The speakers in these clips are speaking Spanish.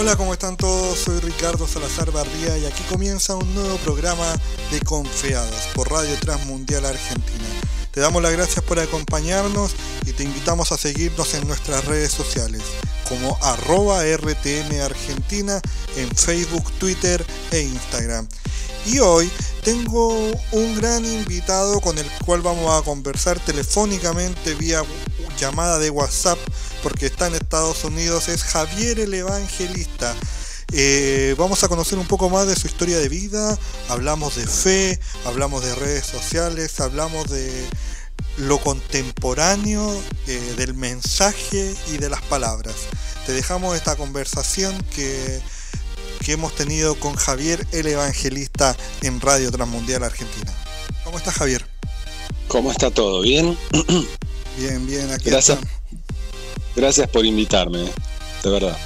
Hola, ¿cómo están todos? Soy Ricardo Salazar Barría y aquí comienza un nuevo programa de Confeados por Radio Transmundial Argentina. Te damos las gracias por acompañarnos y te invitamos a seguirnos en nuestras redes sociales como arroba RTM Argentina en Facebook, Twitter e Instagram. Y hoy tengo un gran invitado con el cual vamos a conversar telefónicamente vía llamada de WhatsApp porque está en Estados Unidos, es Javier el Evangelista. Eh, vamos a conocer un poco más de su historia de vida, hablamos de fe, hablamos de redes sociales, hablamos de lo contemporáneo, eh, del mensaje y de las palabras. Te dejamos esta conversación que, que hemos tenido con Javier el Evangelista en Radio Transmundial Argentina. ¿Cómo estás Javier? ¿Cómo está todo? ¿Bien? Bien, bien, aquí Gracias. Gracias por invitarme, de verdad.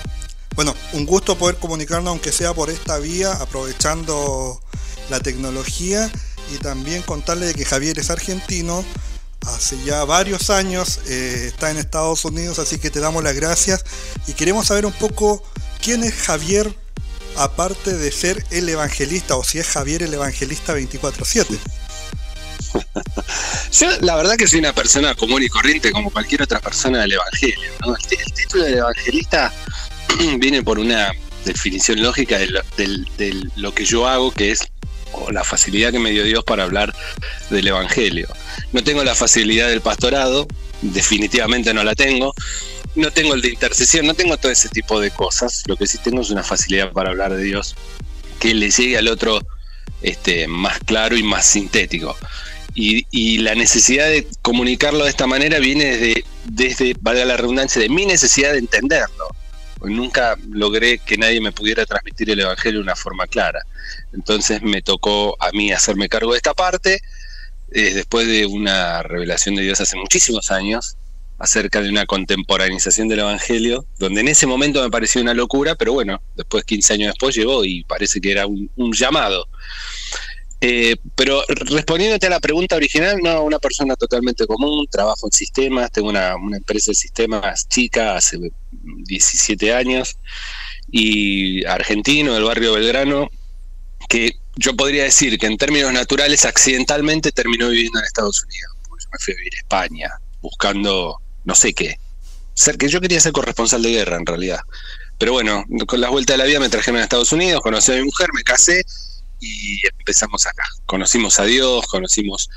Bueno, un gusto poder comunicarnos, aunque sea por esta vía, aprovechando la tecnología y también contarle que Javier es argentino, hace ya varios años eh, está en Estados Unidos, así que te damos las gracias y queremos saber un poco quién es Javier, aparte de ser el evangelista, o si es Javier el evangelista 24/7. Yo la verdad que soy una persona común y corriente como cualquier otra persona del Evangelio. ¿no? El, título del evangelista viene por una definición lógica de lo, que yo hago, que es la facilidad que me dio Dios para hablar del Evangelio. No tengo la facilidad del pastorado, definitivamente no la tengo. No tengo el de intercesión, no tengo todo ese tipo de cosas. Lo que sí tengo es una facilidad para hablar de Dios que le llegue al otro este, más claro y más sintético. Y, y, la necesidad de comunicarlo de esta manera viene desde, desde, valga la redundancia, de mi necesidad de entenderlo. Nunca logré que nadie me pudiera transmitir el Evangelio de una forma clara. Entonces me tocó a mí hacerme cargo de esta parte, eh, después de una revelación de Dios hace muchísimos años, acerca de una contemporaneización del Evangelio, donde en ese momento me pareció una locura, pero bueno, después, 15 años después, llegó y parece que era un llamado. Eh, pero respondiéndote a la pregunta original, no, una persona totalmente común, trabajo en sistemas, tengo una, empresa de sistemas chica hace 17 años, y argentino del barrio Belgrano, que yo podría decir que en términos naturales accidentalmente terminó viviendo en Estados Unidos, porque me fui a vivir a España, buscando no sé qué. Ser que yo quería ser corresponsal de guerra en realidad. Pero bueno, con las vueltas de la vida me trajeron a Estados Unidos, conocí a mi mujer, me casé y empezamos acá. Conocimos a Dios, conocimos,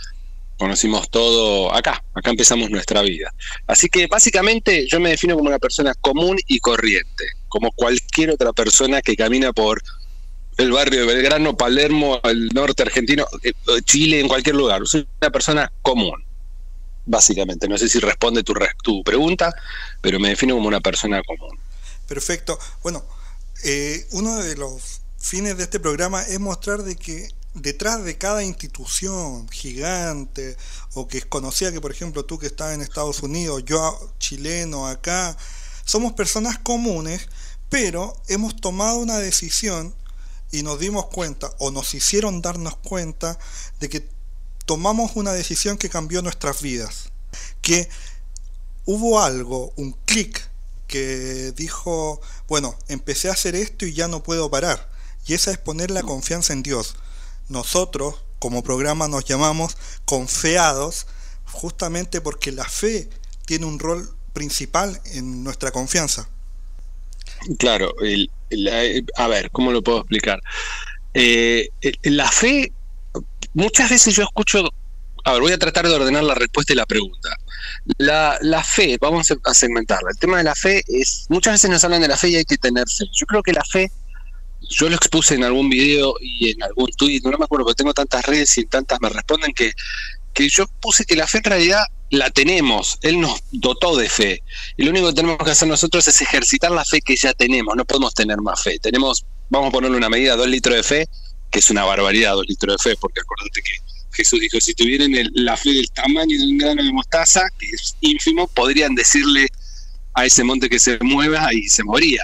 conocimos todo acá, acá empezamos nuestra vida. Así que básicamente yo me defino como una persona común y corriente, como cualquier otra persona que camina por el barrio de Belgrano, Palermo, el norte argentino, Chile, en cualquier lugar. Soy una persona común, básicamente. No sé si responde tu, tu pregunta, pero me defino como una persona común. Perfecto. Bueno, eh, uno de los fines de este programa es mostrar de que detrás de cada institución gigante o que es conocida que por ejemplo tú que estás en Estados Unidos, yo chileno acá, somos personas comunes, pero hemos tomado una decisión y nos dimos cuenta o nos hicieron darnos cuenta de que tomamos una decisión que cambió nuestras vidas, que hubo algo, un clic que dijo, bueno, empecé a hacer esto y ya no puedo parar y esa es poner la confianza en Dios. Nosotros, como programa, nos llamamos confeados justamente porque la fe tiene un rol principal en nuestra confianza. Claro, el, el, a ver, ¿cómo lo puedo explicar? Eh, la fe, muchas veces yo escucho, a ver, voy a tratar de ordenar la respuesta y la pregunta. La, la fe, vamos a segmentarla. El tema de la fe es, muchas veces nos hablan de la fe y hay que tener fe. Yo creo que la fe yo lo expuse en algún video y en algún tweet, no me acuerdo, porque tengo tantas redes y tantas me responden que, que yo puse que la fe en realidad la tenemos, Él nos dotó de fe. Y lo único que tenemos que hacer nosotros es ejercitar la fe que ya tenemos, no podemos tener más fe. Tenemos, vamos a ponerle una medida, dos litros de fe, que es una barbaridad, dos litros de fe, porque acuérdate que Jesús dijo, si tuvieran el, la fe del tamaño de un grano de mostaza, que es ínfimo, podrían decirle a ese monte que se mueva y se moría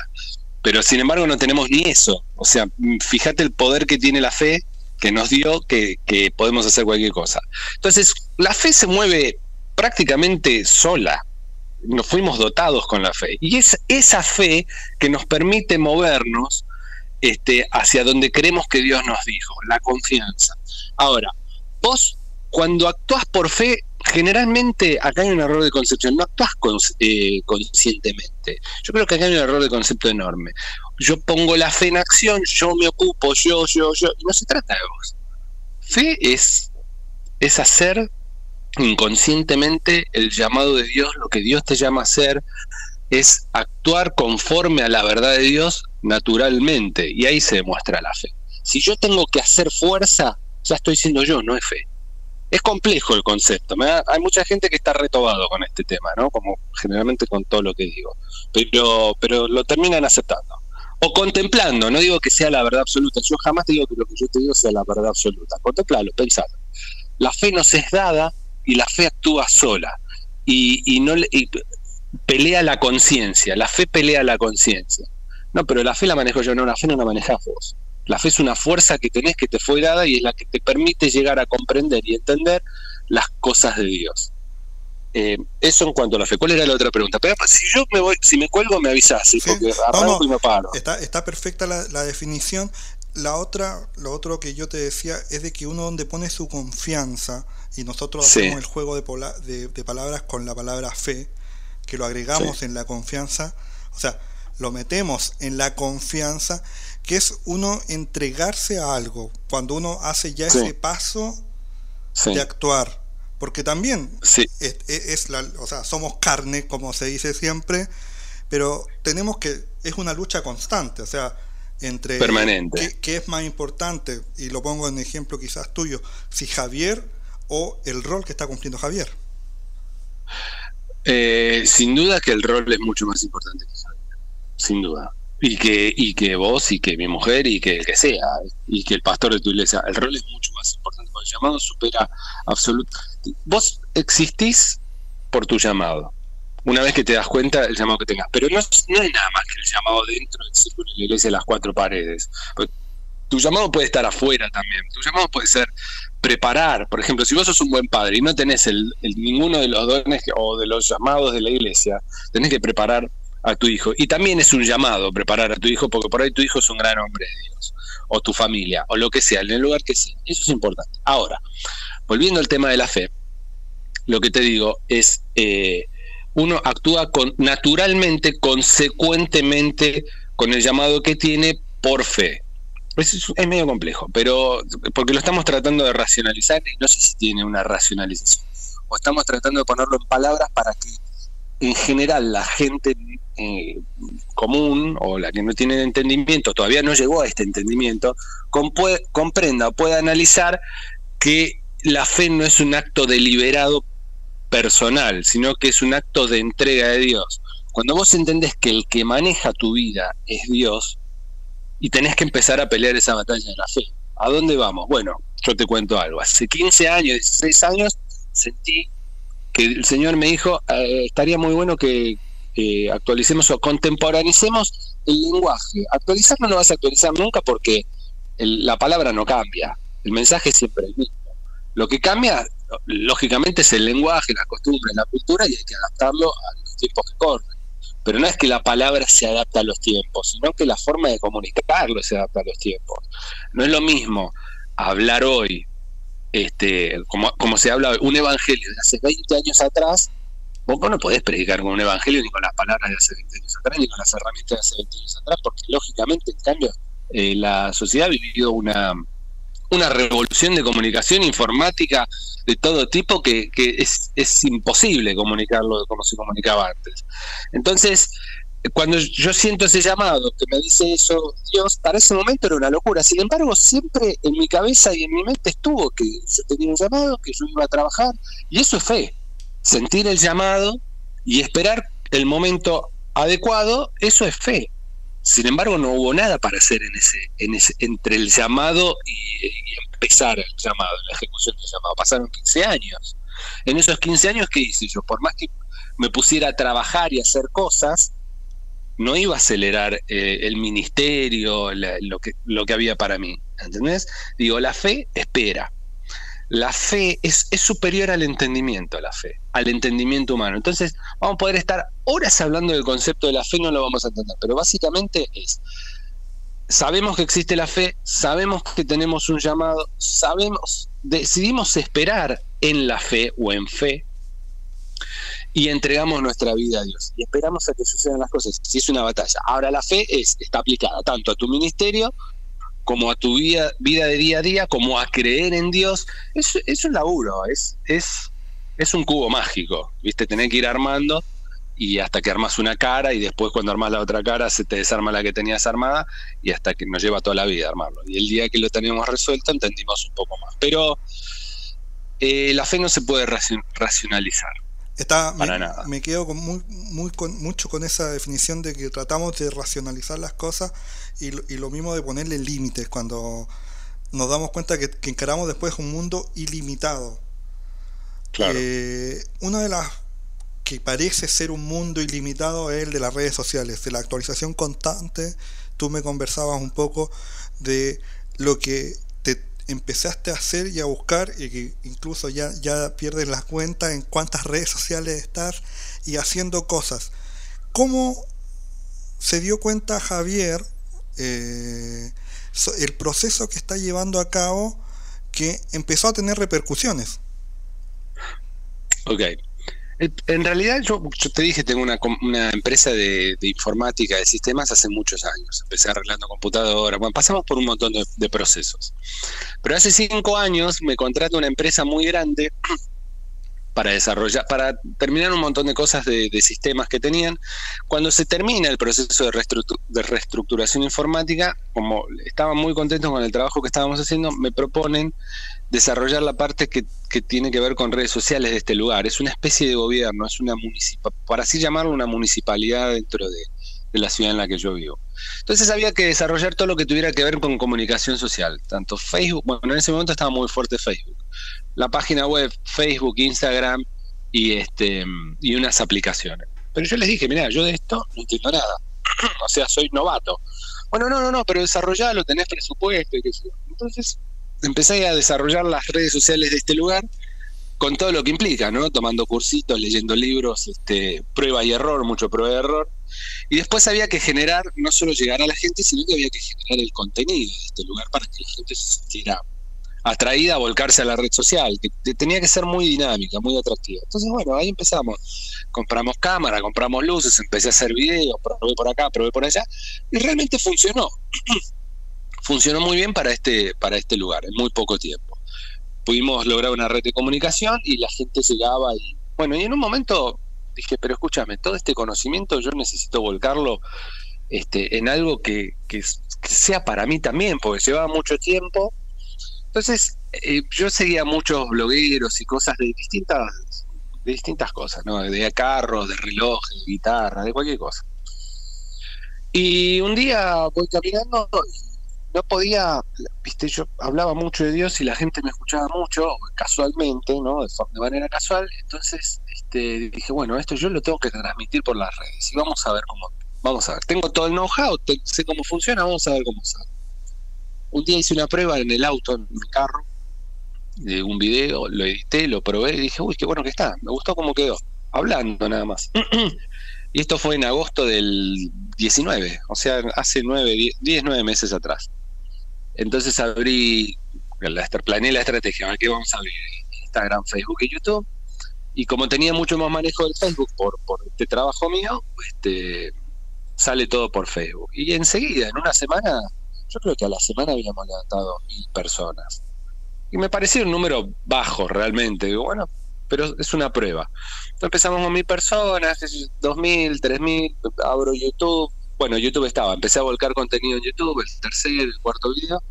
pero sin embargo no tenemos ni eso. O sea, fíjate el poder que tiene la fe que nos dio que, que, podemos hacer cualquier cosa. Entonces, la fe se mueve prácticamente sola. nos fuimos dotados con la fe. Y es esa fe que nos permite movernos este, hacia donde creemos que Dios nos dijo, la confianza. Ahora, vos cuando actúas por fe, generalmente acá hay un error de concepción, no actúas eh, conscientemente. Yo creo que acá hay un error de concepto enorme. Yo pongo la fe en acción, yo me ocupo, yo, yo, yo, y no se trata de vos. Fe es, es hacer inconscientemente el llamado de Dios, lo que Dios te llama a hacer, es actuar conforme a la verdad de Dios naturalmente, y ahí se demuestra la fe. Si yo tengo que hacer fuerza, ya estoy siendo yo, no es fe es complejo el concepto. hay mucha gente que está retobado con este tema, ¿no? Como generalmente con todo lo que digo. Pero, pero lo terminan aceptando. O contemplando, no digo que sea la verdad absoluta. Yo jamás te digo que lo que yo te digo sea la verdad absoluta. Contemplalo, pensalo. La fe nos es dada y la fe actúa sola. Y, y no y pelea la conciencia. La fe pelea la conciencia. No, pero la fe la manejo yo, no, la fe no la manejas vos. La fe es una fuerza que tenés que te fue dada y es la que te permite llegar a comprender y entender las cosas de Dios. Eh, eso en cuanto a la fe. ¿Cuál era la otra pregunta? Pero si yo me voy, si me cuelgo, me avisas, porque arranco y me paro. Está, está perfecta la, definición. La otra, lo otro que yo te decía es de que uno donde pone su confianza, y nosotros hacemos el juego de, de, palabras con la palabra fe, que lo agregamos en la confianza, o sea, lo metemos en la confianza que es uno entregarse a algo, cuando uno hace ya ese paso de actuar. Porque también es, la, o sea, somos carne, como se dice siempre, pero tenemos que, es una lucha constante, o sea, entre Permanente. ¿qué, es más importante? Y lo pongo en ejemplo quizás tuyo, si Javier o el rol que está cumpliendo Javier. Eh, sin duda que el rol es mucho más importante que Javier, sin duda y que, y que vos y que mi mujer y que el que sea, y que el pastor de tu iglesia, el rol es mucho más importante, porque el llamado supera absolutamente. Vos existís por tu llamado, una vez que te das cuenta del llamado que tengas, pero no, no es nada más que el llamado dentro del círculo de la iglesia de las cuatro paredes. Tu llamado puede estar afuera también, tu llamado puede ser preparar, por ejemplo, si vos sos un buen padre y no tenés el ninguno de los dones o de los llamados de la iglesia, tenés que preparar a tu hijo. Y también es un llamado preparar a tu hijo, porque por ahí tu hijo es un gran hombre de Dios, o tu familia, o lo que sea, en el lugar que sea. Eso es importante. Ahora, volviendo al tema de la fe, lo que te digo es, eh, uno actúa con, naturalmente, consecuentemente, con el llamado que tiene por fe. Es, es medio complejo, pero porque lo estamos tratando de racionalizar y no sé si tiene una racionalización. O estamos tratando de ponerlo en palabras para que en general la gente eh, común o la que no tiene entendimiento, todavía no llegó a este entendimiento, comprenda, pueda analizar que la fe no es un acto deliberado personal, sino que es un acto de entrega de Dios. Cuando vos entendés que el que maneja tu vida es Dios y tenés que empezar a pelear esa batalla de la fe, ¿a dónde vamos? Bueno, yo te cuento algo. Hace 15 años, 16 años, sentí que el Señor me dijo, eh, estaría muy bueno que actualicemos o contemporanicemos el lenguaje. Actualizar no vas a actualizar nunca porque la palabra no cambia, el mensaje es siempre el mismo. Lo que cambia, lógicamente, es el lenguaje, la costumbre, la cultura y hay que adaptarlo a los tiempos que corren. Pero no es que la palabra se adapta a los tiempos, sino que la forma de comunicarlo se adapta a los tiempos. No es lo mismo hablar hoy este, como, se habla, un evangelio de hace 20 años atrás, vos, no podés predicar con un evangelio ni con las palabras de hace 20 años atrás, ni con las herramientas de hace 20 años atrás, porque lógicamente, en cambio, eh, la sociedad ha vivido una, una revolución de comunicación informática de todo tipo que, que es, es imposible comunicarlo como se comunicaba antes. Entonces, cuando yo siento ese llamado que me dice eso Dios, para ese momento era una locura. Sin embargo, siempre en mi cabeza y en mi mente estuvo que yo tenía un llamado, que yo iba a trabajar, y eso es fe. Sentir el llamado y esperar el momento adecuado, eso es fe. Sin embargo, no hubo nada para hacer en ese, en ese, entre el llamado y, y empezar el llamado, la ejecución del llamado. Pasaron 15 años. En esos 15 años, ¿qué hice yo? Por más que me pusiera a trabajar y hacer cosas, no iba a acelerar eh, el ministerio, lo, que, lo que había para mí. ¿Entendés? Digo, la fe espera. la fe es, es, superior al entendimiento, la fe, al entendimiento humano. Entonces, vamos a poder estar horas hablando del concepto de la fe, no lo vamos a entender, pero básicamente es, sabemos que existe la fe, sabemos que tenemos un llamado, sabemos, decidimos esperar en la fe o en fe y entregamos nuestra vida a Dios y esperamos a que sucedan las cosas. Si es una batalla. Ahora la fe es, está aplicada tanto a tu ministerio como a tu vida, vida de día a día, como a creer en Dios, es, es un laburo, es, es, es un cubo mágico, ¿viste? Tener que ir armando y hasta que armas una cara y después cuando armas la otra cara se te desarma la que tenías armada y hasta que nos lleva toda la vida armarlo. Y el día que lo teníamos resuelto entendimos un poco más. Pero eh, la fe no se puede racionalizar. Está, me, me, quedo con muy, muy con, mucho con esa definición de que tratamos de racionalizar las cosas y, y lo mismo de ponerle límites cuando nos damos cuenta que, encaramos después un mundo ilimitado. Claro. Eh, una de las que parece ser un mundo ilimitado es el de las redes sociales, de la actualización constante. Tú me conversabas un poco de lo que empezaste a hacer y a buscar y que incluso ya, ya pierdes la cuenta en cuántas redes sociales estás y haciendo cosas. ¿Cómo se dio cuenta Javier eh, el proceso que está llevando a cabo que empezó a tener repercusiones? Ok, en realidad yo, te dije, tengo una, empresa de, informática, de sistemas hace muchos años. Empecé arreglando computadoras, bueno, pasamos por un montón de, procesos. Pero hace cinco años me contrata una empresa muy grande para desarrollar, para terminar un montón de cosas de, sistemas que tenían. Cuando se termina el proceso de, de reestructuración informática, como estaban muy contentos con el trabajo que estábamos haciendo, me proponen desarrollar la parte que, tiene que ver con redes sociales de este lugar. Es una especie de gobierno, es una municipal, para así llamarlo, una municipalidad dentro de, la ciudad en la que yo vivo. Entonces había que desarrollar todo lo que tuviera que ver con comunicación social, tanto Facebook, bueno, en ese momento estaba muy fuerte Facebook, la página web, Facebook, Instagram y este y unas aplicaciones. Pero yo les dije, mira, yo de esto no entiendo nada. o sea, soy novato. Bueno, no, no, no, pero desarrollalo, tenés presupuesto y qué sé yo. Entonces empecé a desarrollar las redes sociales de este lugar con todo lo que implica, ¿no? Tomando cursitos, leyendo libros, este, prueba y error, mucho prueba y error. Y después había que generar, no solo llegar a la gente, sino que había que generar el contenido de este lugar para que la gente se sintiera atraída a volcarse a la red social, que tenía que ser muy dinámica, muy atractiva. Entonces, bueno, ahí empezamos. Compramos cámara, compramos luces, empecé a hacer videos, probé por acá, probé por allá, y realmente funcionó. funcionó muy bien para este, para este lugar, en muy poco tiempo. Pudimos lograr una red de comunicación y la gente llegaba y, bueno, y en un momento dije, pero escúchame, todo este conocimiento yo necesito volcarlo este, en algo que, que, sea para mí también, porque llevaba mucho tiempo. Entonces, eh, yo seguía muchos blogueros y cosas de distintas, de distintas cosas, ¿no? De carros, de relojes, de guitarra, de cualquier cosa. Y un día voy caminando no podía, viste, yo hablaba mucho de Dios y la gente me escuchaba mucho, casualmente, ¿no? De, manera casual. Entonces este, dije, bueno, esto yo lo tengo que transmitir por las redes y vamos a ver cómo, vamos a ver. Tengo todo el know-how, sé cómo funciona, vamos a ver cómo sale. Un día hice una prueba en el auto, en mi carro, de un video, lo edité, lo probé y dije, uy, qué bueno que está, me gustó cómo quedó, hablando nada más. y esto fue en agosto del 19, o sea, hace 9, 10, 9 meses atrás. Entonces abrí, la, planeé la estrategia, ¿qué vamos a abrir? Instagram, Facebook y YouTube. Y como tenía mucho más manejo del Facebook por, por este trabajo mío, este, sale todo por Facebook. Y enseguida, en una semana, yo creo que a la semana habíamos levantado mil personas. Y me pareció un número bajo realmente. bueno, pero es una prueba. Entonces empezamos con mil personas, dos mil, tres mil, abro YouTube, bueno, YouTube estaba, empecé a volcar contenido en YouTube, el tercer, el cuarto video,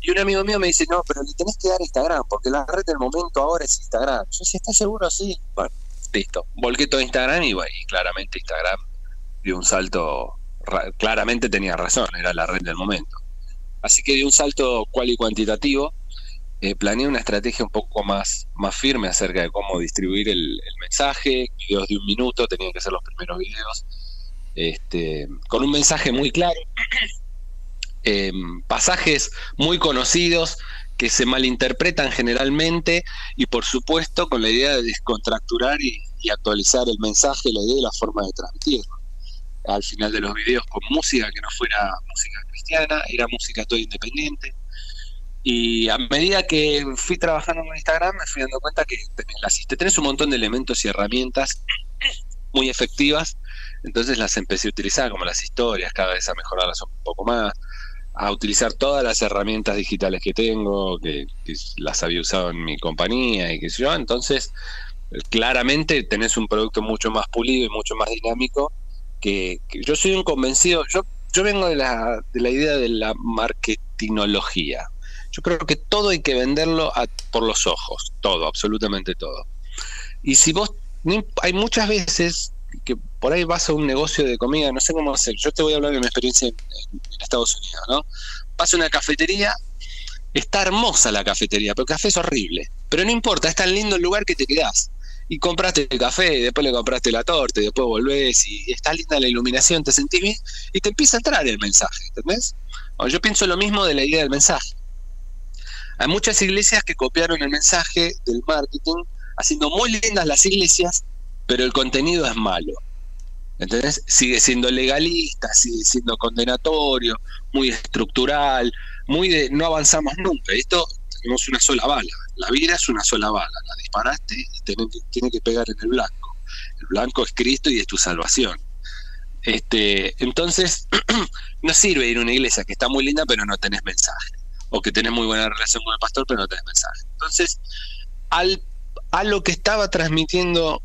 y un amigo mío me dice, no, pero le tenés que dar Instagram, porque la red del momento ahora es Instagram. Yo decía, ¿estás seguro? Sí. Bueno, listo. Volqué todo Instagram y, bueno, y claramente Instagram dio un salto, claramente tenía razón, era la red del momento. Así que dio un salto cual y cuantitativo. Eh, planeé una estrategia un poco más, más firme acerca de cómo distribuir el, mensaje, videos de un minuto, tenían que ser los primeros videos este, con un mensaje muy claro, em, pasajes muy conocidos que se malinterpretan generalmente y por supuesto con la idea de descontracturar y, actualizar el mensaje, la idea y la forma de transmitirlo. Al final de los videos con música que no fuera música cristiana, era música todo independiente. Y a medida que fui trabajando en Instagram me fui dando cuenta que tenés, tenés un montón de elementos y herramientas muy efectivas, entonces las empecé a utilizar como las historias, cada vez a mejorarlas un poco más, a utilizar todas las herramientas digitales que tengo, que, las había usado en mi compañía y que yo, entonces claramente tenés un producto mucho más pulido y mucho más dinámico que, yo soy un convencido, yo, yo vengo de la, de la idea de la marketingología. Yo creo que todo hay que venderlo por los ojos, todo, absolutamente todo. Y si vos, hay muchas veces que por ahí vas a un negocio de comida, no sé cómo hacer. Yo te voy a hablar de mi experiencia en, Estados Unidos, ¿no? Vas a una cafetería, está hermosa la cafetería, pero el café es horrible. Pero no importa, es tan lindo el lugar que te quedás. Y compraste el café, y después le compraste la torta, y después volvés, y está linda la iluminación, te sentís bien, y te empieza a entrar el mensaje, ¿entendés? yo pienso lo mismo de la idea del mensaje. Hay muchas iglesias que copiaron el mensaje del marketing, haciendo muy lindas las iglesias, pero el contenido es malo. Entonces sigue siendo legalista, sigue siendo condenatorio, muy estructural, muy de no avanzamos nunca. Esto tenemos una sola bala. La vida es una sola bala. La disparaste y tiene, que pegar en el blanco. El blanco es Cristo y es tu salvación. Este, entonces, no sirve ir a una iglesia que está muy linda, pero no tenés mensaje. O que tenés muy buena relación con el pastor, pero no tenés mensaje. Entonces, al, a lo que estaba transmitiendo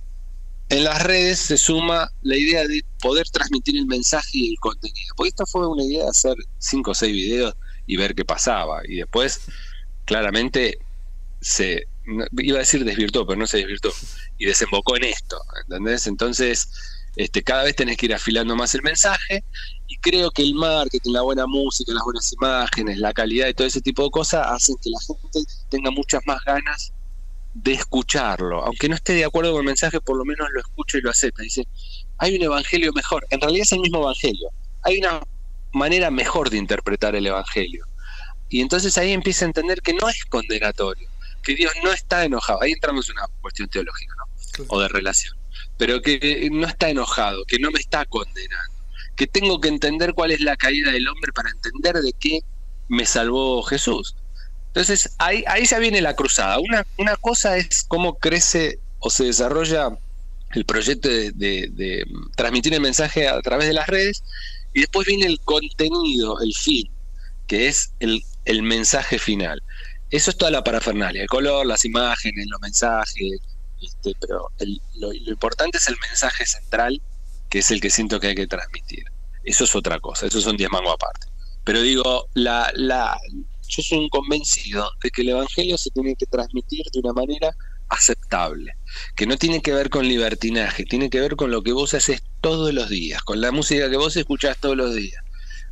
en las redes se suma la idea de poder transmitir el mensaje y el contenido. Porque esta fue una idea de hacer cinco o seis videos y ver qué pasaba. Y después, claramente, se iba a decir desvirtuó, pero no se desvirtuó. Y desembocó en esto, ¿entendés? Entonces, este, cada vez tenés que ir afilando más el mensaje. Y creo que el marketing, la buena música, las buenas imágenes, la calidad y todo ese tipo de cosas hacen que la gente tenga muchas más ganas de escucharlo, aunque no esté de acuerdo con el mensaje, por lo menos lo escucha y lo acepta. Dice, hay un evangelio mejor, en realidad es el mismo evangelio, hay una manera mejor de interpretar el evangelio. Y entonces ahí empieza a entender que no es condenatorio, que Dios no está enojado. Ahí entramos en una cuestión teológica, ¿no? O de relación. Pero que no está enojado, que no me está condenando, que tengo que entender cuál es la caída del hombre para entender de qué me salvó Jesús. Entonces, ahí, ahí ya viene la cruzada. Una, una cosa es cómo crece o se desarrolla el proyecto de, transmitir el mensaje a través de las redes, y después viene el contenido, el fin, que es el, mensaje final. Eso es toda la parafernalia, el color, las imágenes, los mensajes, este, pero lo, importante es el mensaje central, que es el que siento que hay que transmitir. Eso es otra cosa, eso son diez mangos aparte. Pero digo, la, la, yo soy un convencido de que el Evangelio se tiene que transmitir de una manera aceptable, que no tiene que ver con libertinaje, tiene que ver con lo que vos haces todos los días, con la música que vos escuchás todos los días,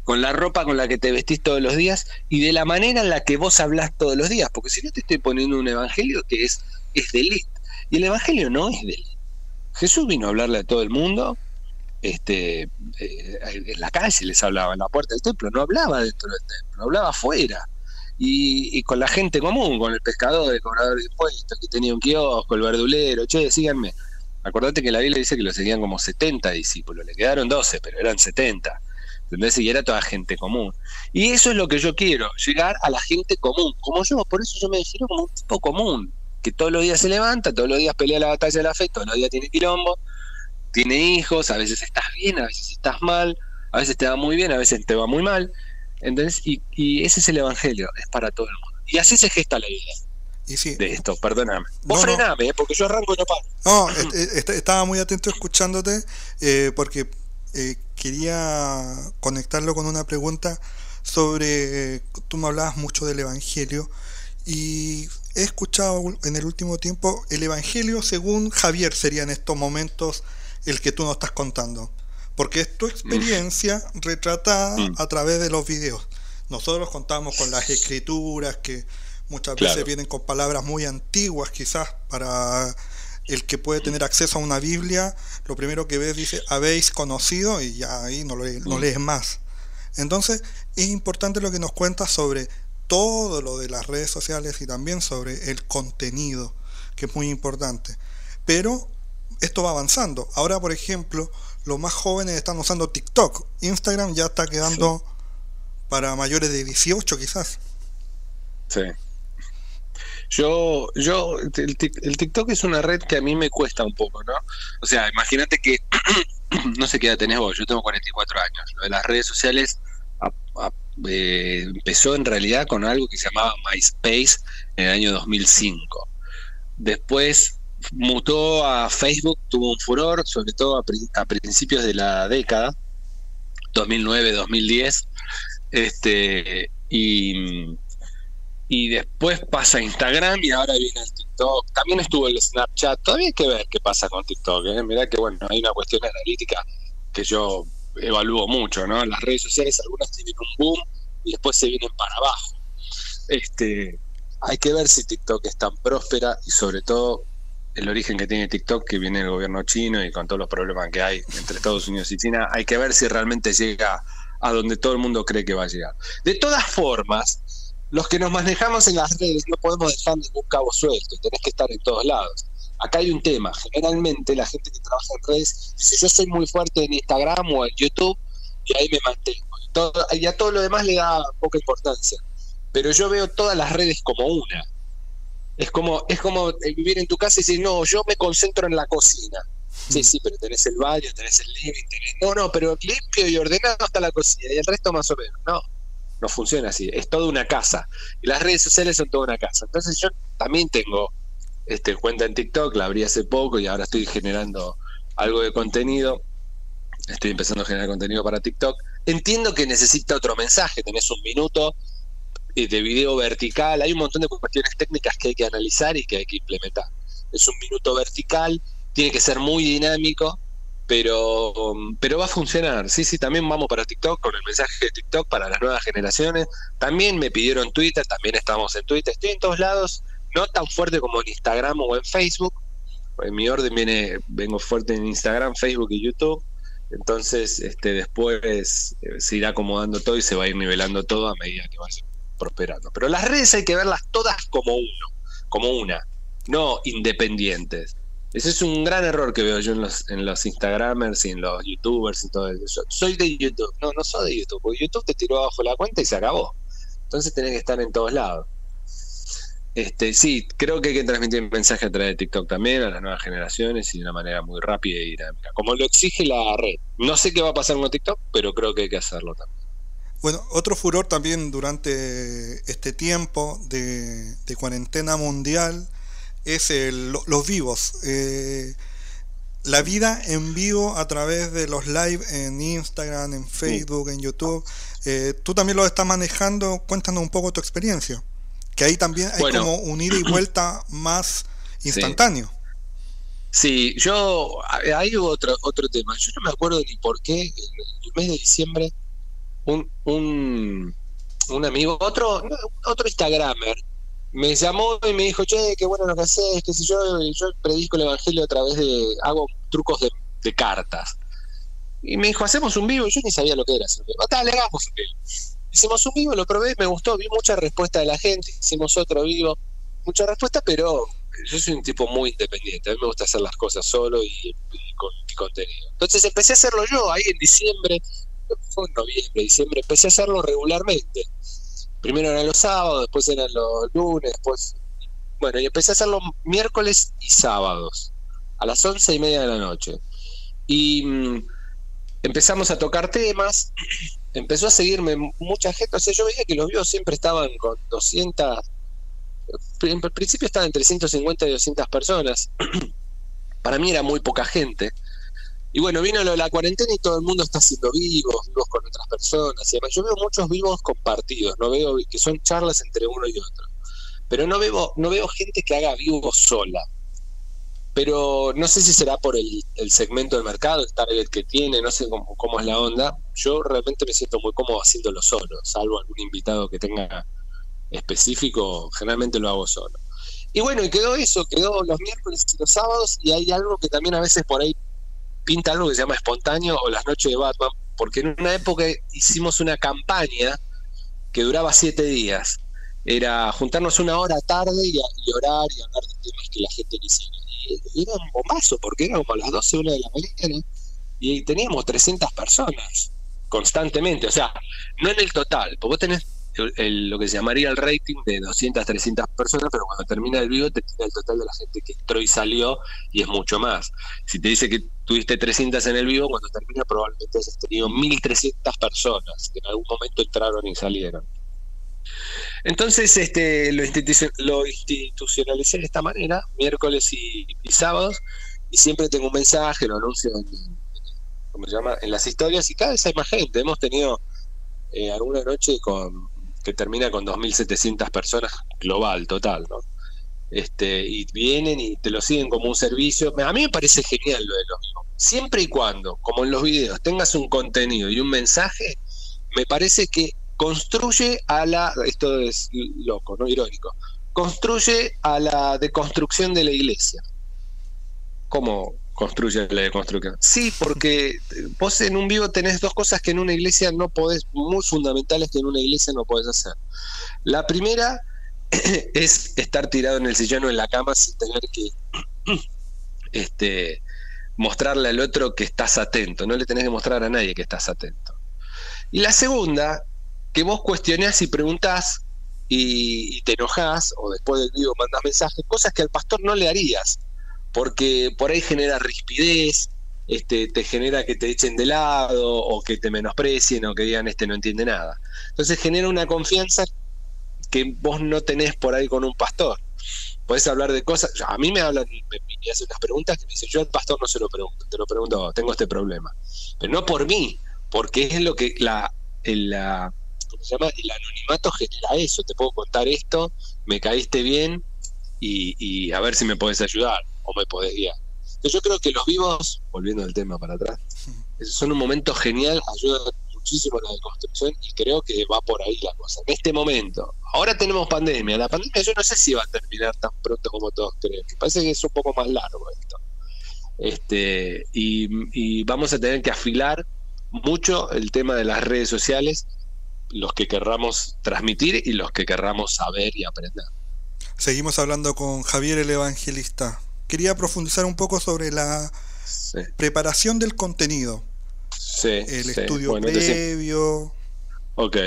con la ropa con la que te vestís todos los días y de la manera en la que vos hablás todos los días, porque si no te estoy poniendo un evangelio que es, es de y el evangelio no es de. Jesús vino a hablarle a todo el mundo, este, eh, en la calle les hablaba, en la puerta del templo, no hablaba dentro del templo, hablaba afuera y, con la gente común, con el pescador, el cobrador de impuestos, que tenía un kiosco, el verdulero, che, síganme. Acordate que la Biblia dice que lo seguían como 70 discípulos, le quedaron 12, pero eran 70. ¿Entendés? Y era toda gente común. Y eso es lo que yo quiero, llegar a la gente común, como yo, por eso yo me defino como un tipo común, que todos los días se levanta, todos los días pelea la batalla de la fe, todos los días tiene quilombo, tiene hijos, a veces estás bien, a veces estás mal, a veces te va muy bien, a veces te va muy mal, ¿Entendés? Y, ese es el evangelio, es para todo el mundo. Y así se gesta la vida. de esto, perdóname. Vos frename, eh, porque yo arranco y no paro. No, estaba muy atento escuchándote eh, porque eh, quería conectarlo con una pregunta sobre, tú me hablabas mucho del Evangelio y he escuchado en el último tiempo el Evangelio según Javier sería en estos momentos el que tú nos estás contando porque es tu experiencia retratada mm. a través de los videos. Nosotros contamos con las escrituras que muchas veces vienen con palabras muy antiguas quizás para el que puede tener acceso a una Biblia, lo primero que ves dice habéis conocido y ya ahí no, no mm. lees más. Entonces es importante lo que nos cuentas sobre todo lo de las redes sociales y también sobre el contenido, que es muy importante. Pero esto va avanzando. Ahora, por ejemplo, los más jóvenes están usando TikTok. Instagram ya está quedando para mayores de 18 quizás. Sí. Yo, yo, el, TikTok es una red que a mí me cuesta un poco, ¿no? O sea, imagínate que, no sé qué edad tenés vos, yo tengo 44 años. Lo de las redes sociales eh, empezó en realidad con algo que se llamaba MySpace en el año 2005. Después mutó a Facebook, tuvo un furor, sobre todo a, principios de la década, 2009-2010, este, y, y después pasa Instagram y ahora viene el TikTok. También estuvo el Snapchat, todavía hay que ver qué pasa con TikTok. ¿eh? Mirá que bueno, hay una cuestión analítica que yo evalúo mucho, ¿no? Las redes sociales algunas tienen un boom y después se vienen para abajo. Este, hay que ver si TikTok es tan próspera y sobre todo el origen que tiene TikTok, que viene del gobierno chino y con todos los problemas que hay entre Estados Unidos y China, hay que ver si realmente llega a donde todo el mundo cree que va a llegar. De todas formas, los que nos manejamos en las redes no podemos dejar ningún cabo suelto, tenés que estar en todos lados. Acá hay un tema, generalmente la gente que trabaja en redes si yo soy muy fuerte en Instagram o en YouTube y ahí me mantengo. y a todo lo demás le da poca importancia. Pero yo veo todas las redes como una es como, es como vivir en tu casa y decir, no, yo me concentro en la cocina. Sí, sí, pero tenés el baño, tenés el living, tenés... No, no, pero limpio y ordenado hasta la cocina y el resto más o menos. No, no funciona así. Es toda una casa. Y las redes sociales son toda una casa. Entonces yo también tengo este, cuenta en TikTok, la abrí hace poco y ahora estoy generando algo de contenido. Estoy empezando a generar contenido para TikTok. Entiendo que necesita otro mensaje. Tenés un minuto de video vertical, hay un montón de cuestiones técnicas que hay que analizar y que hay que implementar. Es un minuto vertical, tiene que ser muy dinámico, pero, pero va a funcionar. Sí, sí, también vamos para TikTok con el mensaje de TikTok para las nuevas generaciones. También me pidieron Twitter, también estamos en Twitter, estoy en todos lados, no tan fuerte como en Instagram o en Facebook. En mi orden viene, vengo fuerte en Instagram, Facebook y YouTube. Entonces, este, después eh, se irá acomodando todo y se va a ir nivelando todo a medida que vaya prosperando. Pero las redes hay que verlas todas como uno, como una, no independientes. Ese es un gran error que veo yo en los, en los Instagramers y en los YouTubers y todo eso. Soy de YouTube. No, no soy de YouTube, porque YouTube te tiró abajo la cuenta y se acabó. Entonces tenés que estar en todos lados. Este, sí, creo que hay que transmitir un mensaje a través de TikTok también a las nuevas generaciones y de una manera muy rápida y dinámica, como lo exige la red. No sé qué va a pasar con TikTok, pero creo que hay que hacerlo también. Bueno, otro furor también durante este tiempo de, cuarentena mundial es los vivos. Eh, la vida en vivo a través de los live en Instagram, en Facebook, en YouTube. Eh, tú también lo estás manejando. Cuéntanos un poco tu experiencia. Que ahí también hay como un ida y vuelta más instantáneo. Sí. yo. Hay otro, otro tema. Yo no me acuerdo ni por qué. el mes de diciembre un, un, un amigo, otro, otro Instagramer, me llamó y me dijo, che, qué bueno lo que haces, que si yo, yo predico el evangelio a través de, hago trucos de, cartas. Y me dijo, hacemos un vivo, yo ni sabía lo que era hacer un vivo. Dale, hagamos. Hicimos un vivo, lo probé, me gustó, vi mucha respuesta de la gente, hicimos otro vivo, mucha respuesta, pero yo soy un tipo muy independiente, a mí me gusta hacer las cosas solo y, con mi contenido. Entonces empecé a hacerlo yo ahí en diciembre, fue en noviembre, diciembre, empecé a hacerlo regularmente. Primero eran los sábados, después eran los lunes, después... Bueno, y empecé a hacerlo miércoles y sábados, a las once y media de la noche. Y mm, empezamos a tocar temas, empezó a seguirme mucha gente, o sea, yo veía que los videos siempre estaban con 200, en principio estaban entre 150 y 200 personas. Para mí era muy poca gente y bueno, vino lo de la cuarentena y todo el mundo está haciendo vivos, vivos con otras personas. Y además yo veo muchos vivos compartidos, no veo que son charlas entre uno y otro. Pero no veo, no veo gente que haga vivos sola. Pero no sé si será por el, segmento del mercado, el target que tiene, no sé cómo, cómo es la onda. Yo realmente me siento muy cómodo haciéndolo solo, salvo algún invitado que tenga específico, generalmente lo hago solo. Y bueno, y quedó eso, quedó los miércoles y los sábados, y hay algo que también a veces por ahí pinta algo que se llama espontáneo o las noches de Batman, porque en una época hicimos una campaña que duraba siete días. era juntarnos una hora tarde y, orar y hablar de temas que la gente quisiera. Y era un bombazo, porque era como a las 12 horas de la mañana y teníamos 300 personas constantemente, o sea, no en el total, porque vos tenés lo que se llamaría el rating de 200, 300 personas, pero cuando termina el vivo te tiene el total de la gente que entró y salió y es mucho más. Si te dice que tuviste 300 en el vivo, cuando termina probablemente has tenido 1300 personas que en algún momento entraron y salieron. Entonces este, lo, institucionalicé de esta manera, miércoles y, sábados, y siempre tengo un mensaje, lo anuncio en, ¿cómo se llama? en las historias, y cada vez hay más gente. Hemos tenido eh, alguna noche con que termina con 2.700 personas global, total, ¿no? Este, y vienen y te lo siguen como un servicio. A mí me parece genial lo de los vivos. Siempre y cuando, como en los videos, tengas un contenido y un mensaje, me parece que construye a la, esto es loco, no irónico, construye a la deconstrucción de la iglesia. ¿Cómo construye la deconstrucción? Sí, porque vos en un vivo tenés dos cosas que en una iglesia no podés, muy fundamentales que en una iglesia no podés hacer. La primera es estar tirado en el sillón o en la cama sin tener que este, mostrarle al otro que estás atento. No le tenés que mostrar a nadie que estás atento. Y la segunda que vos cuestionás y preguntás y, te enojás, o después del video mandás mensajes, cosas que al pastor no le harías, porque por ahí genera rispidez, este, te genera que te echen de lado, o que te menosprecien, o que digan este no entiende nada. Entonces genera una confianza que vos no tenés por ahí con un pastor. Podés hablar de cosas, a mí me hablan, y me, hacen unas preguntas que me dicen, yo al pastor no se lo pregunto, te lo pregunto, tengo este problema. Pero no por mí, porque es lo que la, la se llama? El anonimato genera eso, te puedo contar esto, me caíste bien y, a ver si me podés ayudar o me podés guiar. Entonces yo creo que los vivos, volviendo al tema para atrás, son un momento genial, ayudan muchísimo a la deconstrucción y creo que va por ahí la cosa. En este momento, ahora tenemos pandemia, la pandemia yo no sé si va a terminar tan pronto como todos creen, me parece que es un poco más largo esto. Este, y, y vamos a tener que afilar mucho el tema de las redes sociales los que querramos transmitir y los que querramos saber y aprender. Seguimos hablando con Javier el Evangelista. Quería profundizar un poco sobre la preparación del contenido. Sí, el estudio previo. Ok.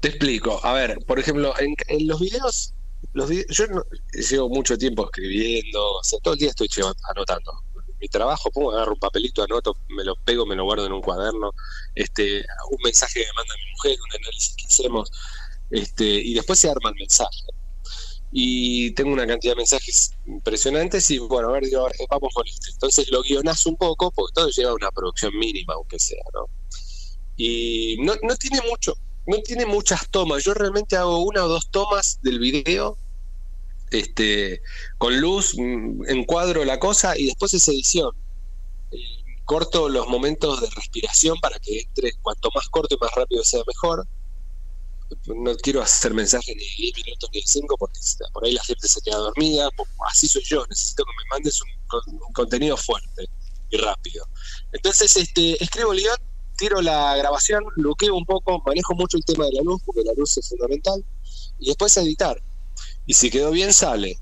Te explico. A ver, por ejemplo, en, los videos, los yo llevo mucho tiempo escribiendo, o sea, todo el día estoy anotando mi trabajo, pongo, agarro un papelito, anoto, me lo pego, me lo guardo en un cuaderno, este, un mensaje que me manda mi mujer, un análisis que hacemos, este, y después se arma el mensaje. Y tengo una cantidad de mensajes impresionantes y bueno, a ver, digo, vamos con esto. Entonces lo guionás un poco, porque todo lleva una producción mínima, aunque sea. Y no, no tiene mucho, no tiene muchas tomas. Yo realmente hago una o dos tomas del video este, con luz, mm, encuadro la cosa y después es edición. Corto los momentos de respiración para que entre, cuanto más corto y más rápido sea mejor. No quiero hacer mensajes ni 10 minutos ni 5 porque por ahí la gente se queda dormida. Así soy yo, necesito que me mandes un, contenido fuerte y rápido. Entonces, este, escribo el guion, tiro la grabación, luqueo un poco, manejo mucho el tema de la luz porque la luz es fundamental y después editar y si quedó bien sale.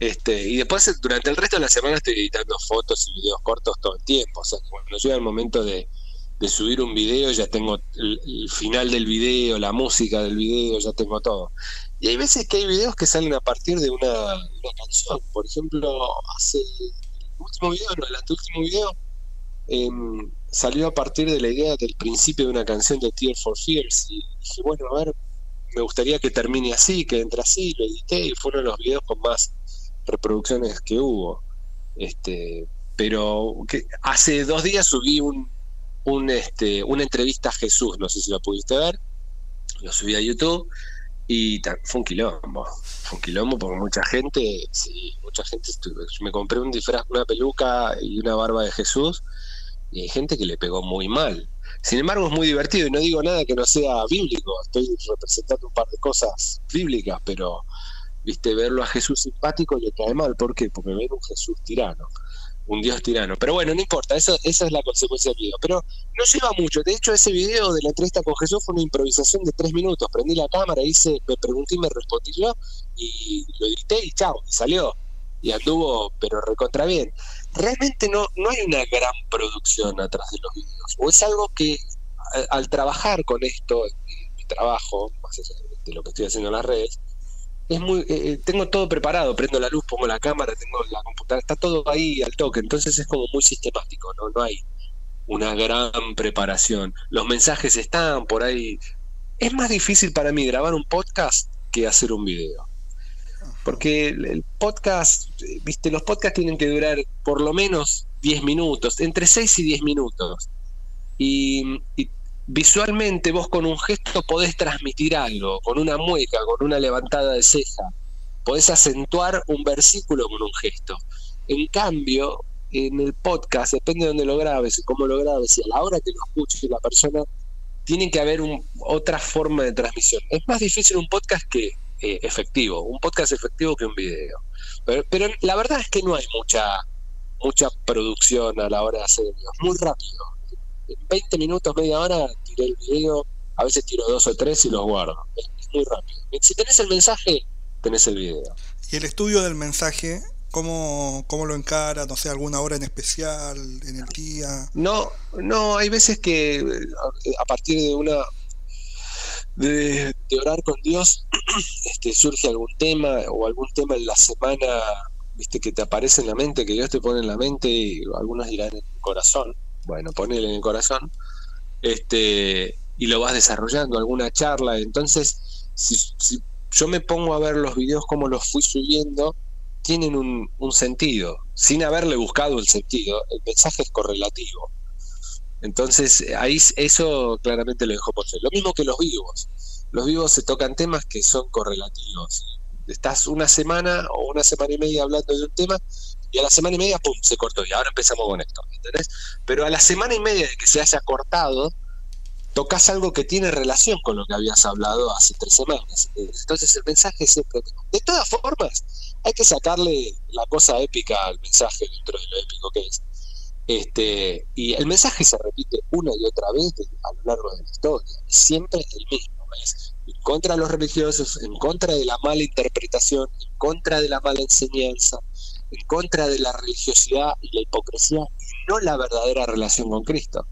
Este, y después durante el resto de la semana estoy editando fotos y videos cortos todo el tiempo. O sea, cuando llega el momento de, subir un video ya tengo el, final del video, la música del video, ya tengo todo. Y hay veces que hay videos que salen a partir de una, canción. Por ejemplo, hace el último video, no, el video, em, salió a partir de la idea del principio de una canción de Tear for Fears. Y dije, bueno, a ver, me gustaría que termine así, que entre así, lo edité y fueron los videos con más reproducciones que hubo. Este, pero hace dos días subí un, un este, una entrevista a Jesús, no sé si lo pudiste ver, lo subí a YouTube y fue un quilombo, fue un quilombo porque mucha gente, sí, mucha gente, me compré un disfraz, una peluca y una barba de Jesús y hay gente que le pegó muy mal. Sin embargo, es muy divertido y no digo nada que no sea bíblico. Estoy representando un par de cosas bíblicas, pero viste verlo a Jesús simpático le cae mal. ¿Por qué? Porque ven un Jesús tirano. Un dios tirano. Pero bueno, no importa, eso, esa es la consecuencia del video. Pero no lleva mucho. De hecho, ese video de la entrevista con Jesús fue una improvisación de tres minutos. Prendí la cámara, hice, me pregunté y me respondí yo, y lo edité y chao, y salió. Y anduvo, pero recontra bien. Realmente no, no hay una gran producción atrás de los videos. O es algo que al, trabajar con esto, mi trabajo, más allá de lo que estoy haciendo en las redes, es muy eh, eh, tengo todo preparado, prendo la luz, pongo la cámara, tengo la computadora, está todo ahí al toque, entonces es como muy sistemático, no no hay una gran preparación. Los mensajes están por ahí. Es más difícil para mí grabar un podcast que hacer un video. Porque el, podcast, eh, viste, los podcasts tienen que durar por lo menos 10 minutos, entre 6 y 10 minutos. y visualmente vos con un gesto podés transmitir algo, con una mueca, con una levantada de ceja, podés acentuar un versículo con un gesto. En cambio, en el podcast, depende de dónde lo grabes y cómo lo grabes y a la hora que lo escuche la persona, tiene que haber un, otra forma de transmisión. Es más difícil un podcast que eh, efectivo, un podcast efectivo que un video. Pero, pero, la verdad es que no hay mucha mucha producción a la hora de hacer videos, muy rápido en 20 minutos, media hora, tiré el video, a veces tiro dos o tres y los guardo. Es, muy rápido. Si tenés el mensaje, tenés el video. ¿Y el estudio del mensaje, cómo, cómo lo encara? No sé, alguna hora en especial, en el día. No, no, hay veces que eh, a partir de una de, orar con Dios, este, surge algún tema o algún tema en la semana, viste, que te aparece en la mente, que Dios te pone en la mente, y algunos dirán en el corazón bueno, ponele en el corazón, este, y lo vas desarrollando, alguna charla. Entonces, si, yo me pongo a ver los videos como los fui subiendo, tienen un, sentido, sin haberle buscado el sentido, el mensaje es correlativo. Entonces, ahí eso claramente lo dejo por ser. Lo mismo que los vivos. Los vivos se tocan temas que son correlativos. Estás una semana o una semana y media hablando de un tema y a la semana y media, ¡pum!, se cortó y ahora empezamos con esto, ¿entendés? Pero a la semana y media de que se haya cortado, tocas algo que tiene relación con lo que habías hablado hace tres semanas. Entonces el mensaje siempre... De todas formas, hay que sacarle la cosa épica al mensaje dentro de lo épico que es. Este, y el mensaje se repite una y otra vez a lo largo de la historia, siempre el mismo, es en contra de los religiosos, en contra de la mala interpretación, en contra de la mala enseñanza, en contra de la religiosidad y la hipocresía y no la verdadera relación con Cristo.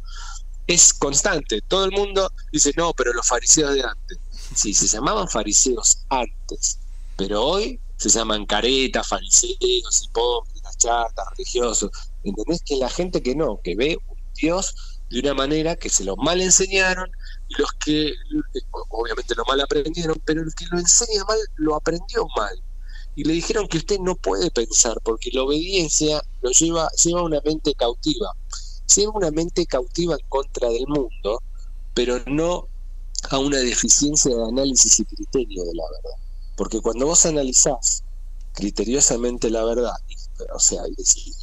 Es constante. Todo el mundo dice, no, pero los fariseos de antes. Sí, se llamaban fariseos antes, pero hoy se llaman caretas, fariseos, hipócritas, religiosos. ¿Entendés? Que la gente que no, que ve un Dios de una manera que se lo mal enseñaron y los que obviamente lo mal aprendieron, pero el que lo enseña mal lo aprendió mal y le dijeron que usted no puede pensar porque la obediencia lo lleva, lleva una mente cautiva, lleva una mente cautiva en contra del mundo, pero no a una deficiencia de análisis y criterio de la verdad. Porque cuando vos analizás criteriosamente la verdad, o sea,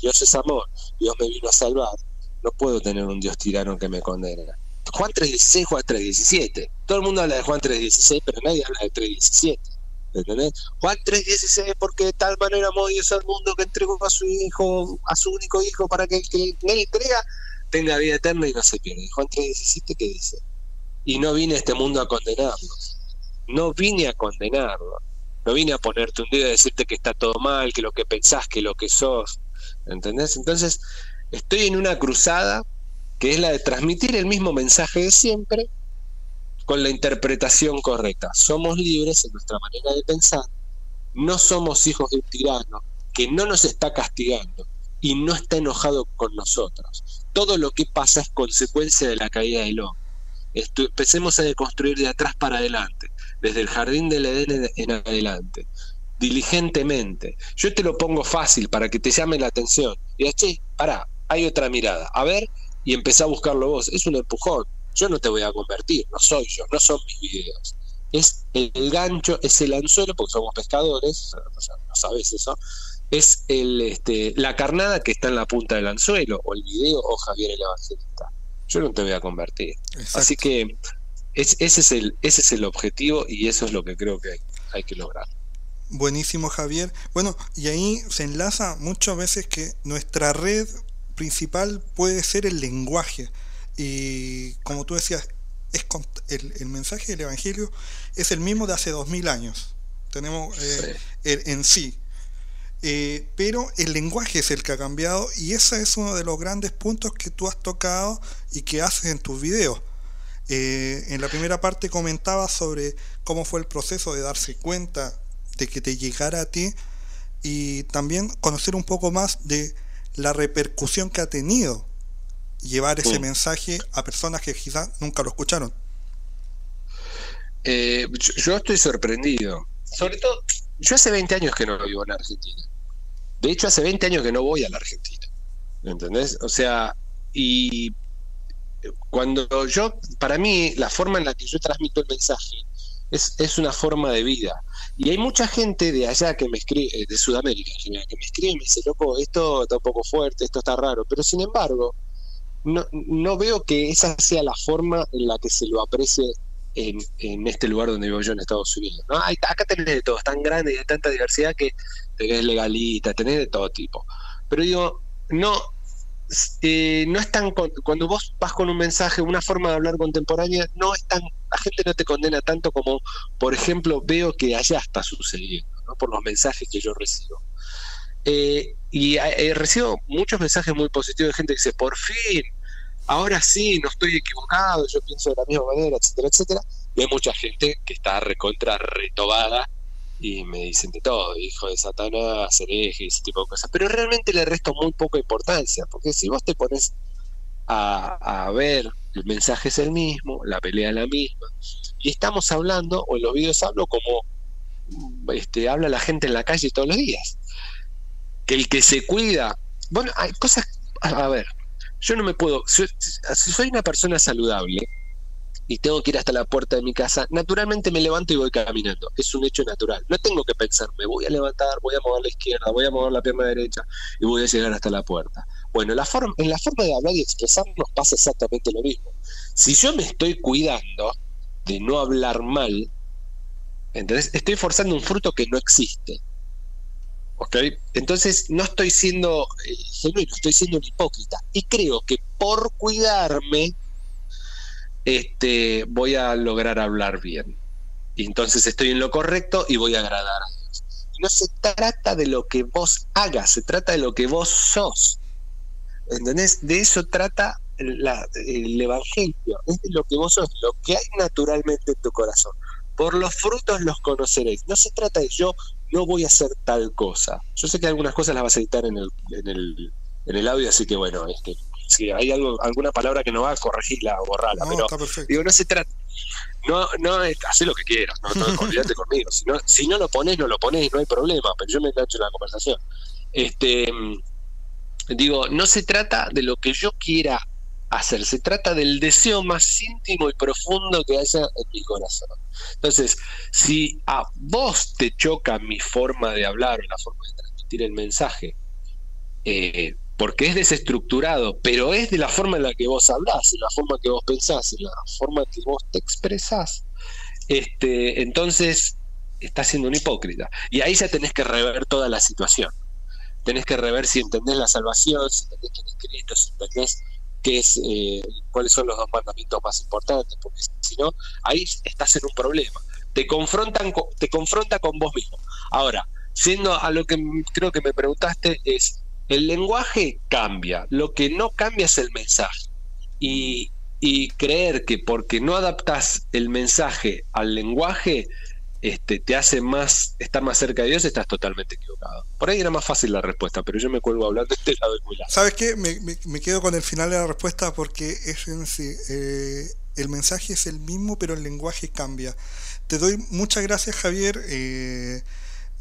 Dios es amor, Dios me vino a salvar, no puedo tener un Dios tirano que me condena. Juan 3.16, Juan 3.17. Todo el mundo habla de Juan 3.16, pero nadie habla de 3.17. Juan 3.16, porque de tal manera amó Dios al mundo que entregó a su hijo, a su único hijo, para que el que él entrega tenga vida eterna y no se pierda. Juan 3.17, ¿qué dice? Y no vine a este mundo a condenarlos. No vine a condenarlo. No vine a ponerte un dedo y decirte que está todo mal, que lo que pensás, que lo que sos. ¿Entendés? Entonces, estoy en una cruzada que es la de transmitir el mismo mensaje de siempre, con la interpretación correcta. Somos libres en nuestra manera de pensar, no somos hijos de un tirano que no nos está castigando y no está enojado con nosotros. Todo lo que pasa es consecuencia de la caída del hombre. empecemos a deconstruir de atrás para adelante, desde el jardín del Edén en adelante, diligentemente. Yo te lo pongo fácil para que te llame la atención. Y che, pará, hay otra mirada. A ver, y empezá a buscarlo vos. Es un empujón yo no te voy a convertir, no soy yo, no son mis videos. Es el gancho, es el anzuelo, porque somos pescadores, no sabes eso, es el, este, la carnada que está en la punta del anzuelo, o el video, o Javier el Evangelista. Yo no te voy a convertir. Así que ese, es el, ese es el objetivo y eso es lo que creo que hay, hay que lograr. Buenísimo, Javier. Bueno, y ahí se enlaza muchas veces que nuestra red principal puede ser el lenguaje. Y como tú decías, es el, mensaje del Evangelio es el mismo de hace dos mil años. Tenemos eh, en sí. Eh, pero el lenguaje es el que ha cambiado y ese es uno de los grandes puntos que tú has tocado y que haces en tus videos. Eh, en la primera parte comentabas sobre cómo fue el proceso de darse cuenta de que te llegara a ti y también conocer un poco más de la repercusión que ha tenido llevar ese mensaje a personas que quizás nunca lo escucharon. Eh, yo estoy sorprendido. Sobre todo, yo hace 20 años que no vivo en Argentina. De hecho, hace 20 años que no voy a la Argentina. ¿Entendés? O sea, y cuando yo, para mí, la forma en la que yo transmito el mensaje es, es una forma de vida. Y hay mucha gente de allá que me escribe, de Sudamérica que me escribe y me dice, loco, esto está un poco fuerte, esto está raro. Pero sin embargo, no, no veo que esa sea la forma en la que se lo aprecie en, en este lugar donde vivo yo en Estados Unidos. ¿no? acá tenés de todo, es tan grande y de tanta diversidad que tenés legalista, tenés de todo tipo. Pero digo, no, eh, no es tan cuando vos vas con un mensaje, una forma de hablar contemporánea, no es tan, la gente no te condena tanto como, por ejemplo, veo que allá está sucediendo, ¿no? por los mensajes que yo recibo. Eh, y eh, recibo muchos mensajes muy positivos de gente que dice, por fin, ahora sí, no estoy equivocado, yo pienso de la misma manera, etcétera, etcétera. Y hay mucha gente que está recontra retobada y me dicen de todo, hijo de Satanás, hereje, ese tipo de cosas. Pero realmente le resto muy poca importancia, porque si vos te pones a, a, ver, el mensaje es el mismo, la pelea es la misma, y estamos hablando, o en los videos hablo como este, habla la gente en la calle todos los días. Que el que se cuida, bueno, hay cosas, a ver, yo no me puedo, si soy una persona saludable, y tengo que ir hasta la puerta de mi casa, naturalmente me levanto y voy caminando. Es un hecho natural. No tengo que pensar, me voy a levantar, voy a mover la izquierda, voy a mover la pierna derecha y voy a llegar hasta la puerta. Bueno, la forma, en la forma de hablar y expresarnos pasa exactamente lo mismo. Si yo me estoy cuidando de no hablar mal, entonces estoy forzando un fruto que no existe. Entonces no estoy siendo eh, genuino, estoy siendo un hipócrita. Y creo que por cuidarme, este, voy a lograr hablar bien. Y entonces estoy en lo correcto y voy a agradar a Dios. no se trata de lo que vos hagas, se trata de lo que vos sos. ¿Entendés? De eso trata el Evangelio, es de lo que vos sos, lo que hay naturalmente en tu corazón. Por los frutos los conoceréis. No se trata de yo no voy a hacer tal cosa. Yo sé que algunas cosas las vas a editar en el, en el, en el audio, así que bueno, este, si hay algo, alguna palabra que no va, corregirla o borrarla. pero digo, no se trata. No, no, hace lo que quieras, no, no olvídate conmigo. Si no, si no lo pones, no lo pones, no hay problema, pero yo me engancho en la conversación. Este, digo, no se trata de lo que yo quiera hacer, se trata del deseo más íntimo y profundo que haya en mi corazón. Entonces, si a vos te choca mi forma de hablar o la forma de transmitir el mensaje, eh, porque es desestructurado, pero es de la forma en la que vos hablás, en la forma que vos pensás, en la forma que vos te expresás, este, entonces estás siendo un hipócrita. Y ahí ya tenés que rever toda la situación. Tenés que rever si entendés la salvación, si entendés quién es Cristo, si entendés qué es, eh, cuáles son los dos mandamientos más importantes, porque si no, ahí estás en un problema. Te confrontan, te confronta con vos mismo. Ahora, siendo a lo que creo que me preguntaste es el lenguaje cambia, lo que no cambia es el mensaje. Y, creer que porque no adaptas el mensaje al lenguaje, este, te hace más estar más cerca de Dios, estás totalmente equivocado. Por ahí era más fácil la respuesta, pero yo me cuelgo hablando este lado muy ¿Sabes qué? Me, quedo con el final de la respuesta porque es en sí, eh, el mensaje es el mismo, pero el lenguaje cambia. Te doy muchas gracias, Javier. Eh,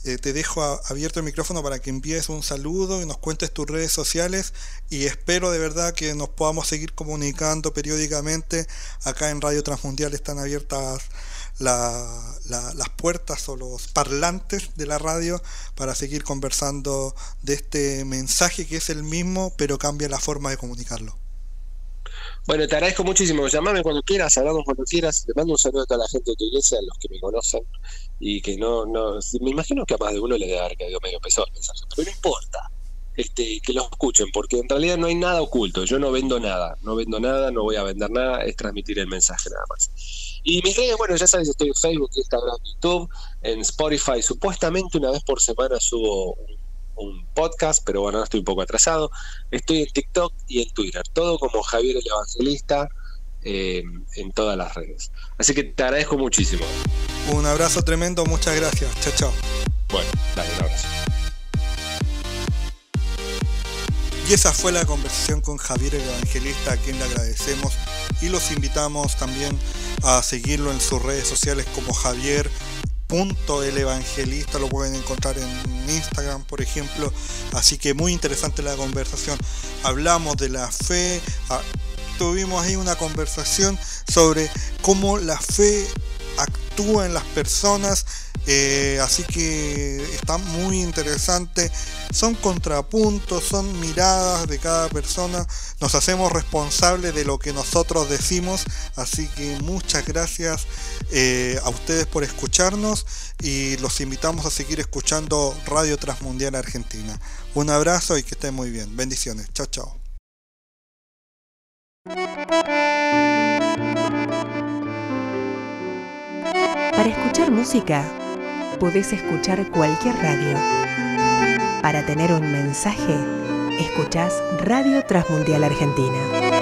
eh, te dejo abierto el micrófono para que envíes un saludo y nos cuentes tus redes sociales y espero de verdad que nos podamos seguir comunicando periódicamente. Acá en Radio Transmundial están abiertas las puertas o los parlantes de la radio para seguir conversando de este mensaje que es el mismo pero cambia la forma de comunicarlo. Bueno, te agradezco muchísimo. Llamame cuando quieras, hablamos cuando quieras. Te mando un saludo a toda la gente de tu iglesia, a los que me conocen y que no, no, me imagino que a más de uno le debe haber caído medio pesado el mensaje, pero no importa. Este, que lo escuchen, porque en realidad no hay nada oculto. Yo no vendo nada, no vendo nada, no voy a vender nada, es transmitir el mensaje nada más. Y mis redes, bueno, ya sabes, estoy en Facebook, Instagram, YouTube, en Spotify. Supuestamente una vez por semana subo un, podcast, pero bueno, estoy un poco atrasado. Estoy en TikTok y en Twitter, todo como Javier el Evangelista. Eh, en todas las redes. Así que te agradezco muchísimo. Un abrazo tremendo, muchas gracias. Chao, chao. Bueno, dale, un abrazo. Y esa fue la conversación con Javier el Evangelista, a quien le agradecemos y los invitamos también a seguirlo en sus redes sociales como Javier el evangelista lo pueden encontrar en Instagram por ejemplo. Así que muy interesante la conversación. Hablamos de la fe. Ah, tuvimos ahí una conversación sobre cómo la fe actúa en las personas eh, así que está muy interesante. Son contrapuntos, son miradas de cada persona. Nos hacemos responsables de lo que nosotros decimos. Así que muchas gracias eh, a ustedes por escucharnos y los invitamos a seguir escuchando Radio Transmundial Argentina. Un abrazo y que estén muy bien. Bendiciones. Chao, chao. Para escuchar música podés escuchar cualquier radio. Para tener un mensaje, escuchás Radio Transmundial Argentina.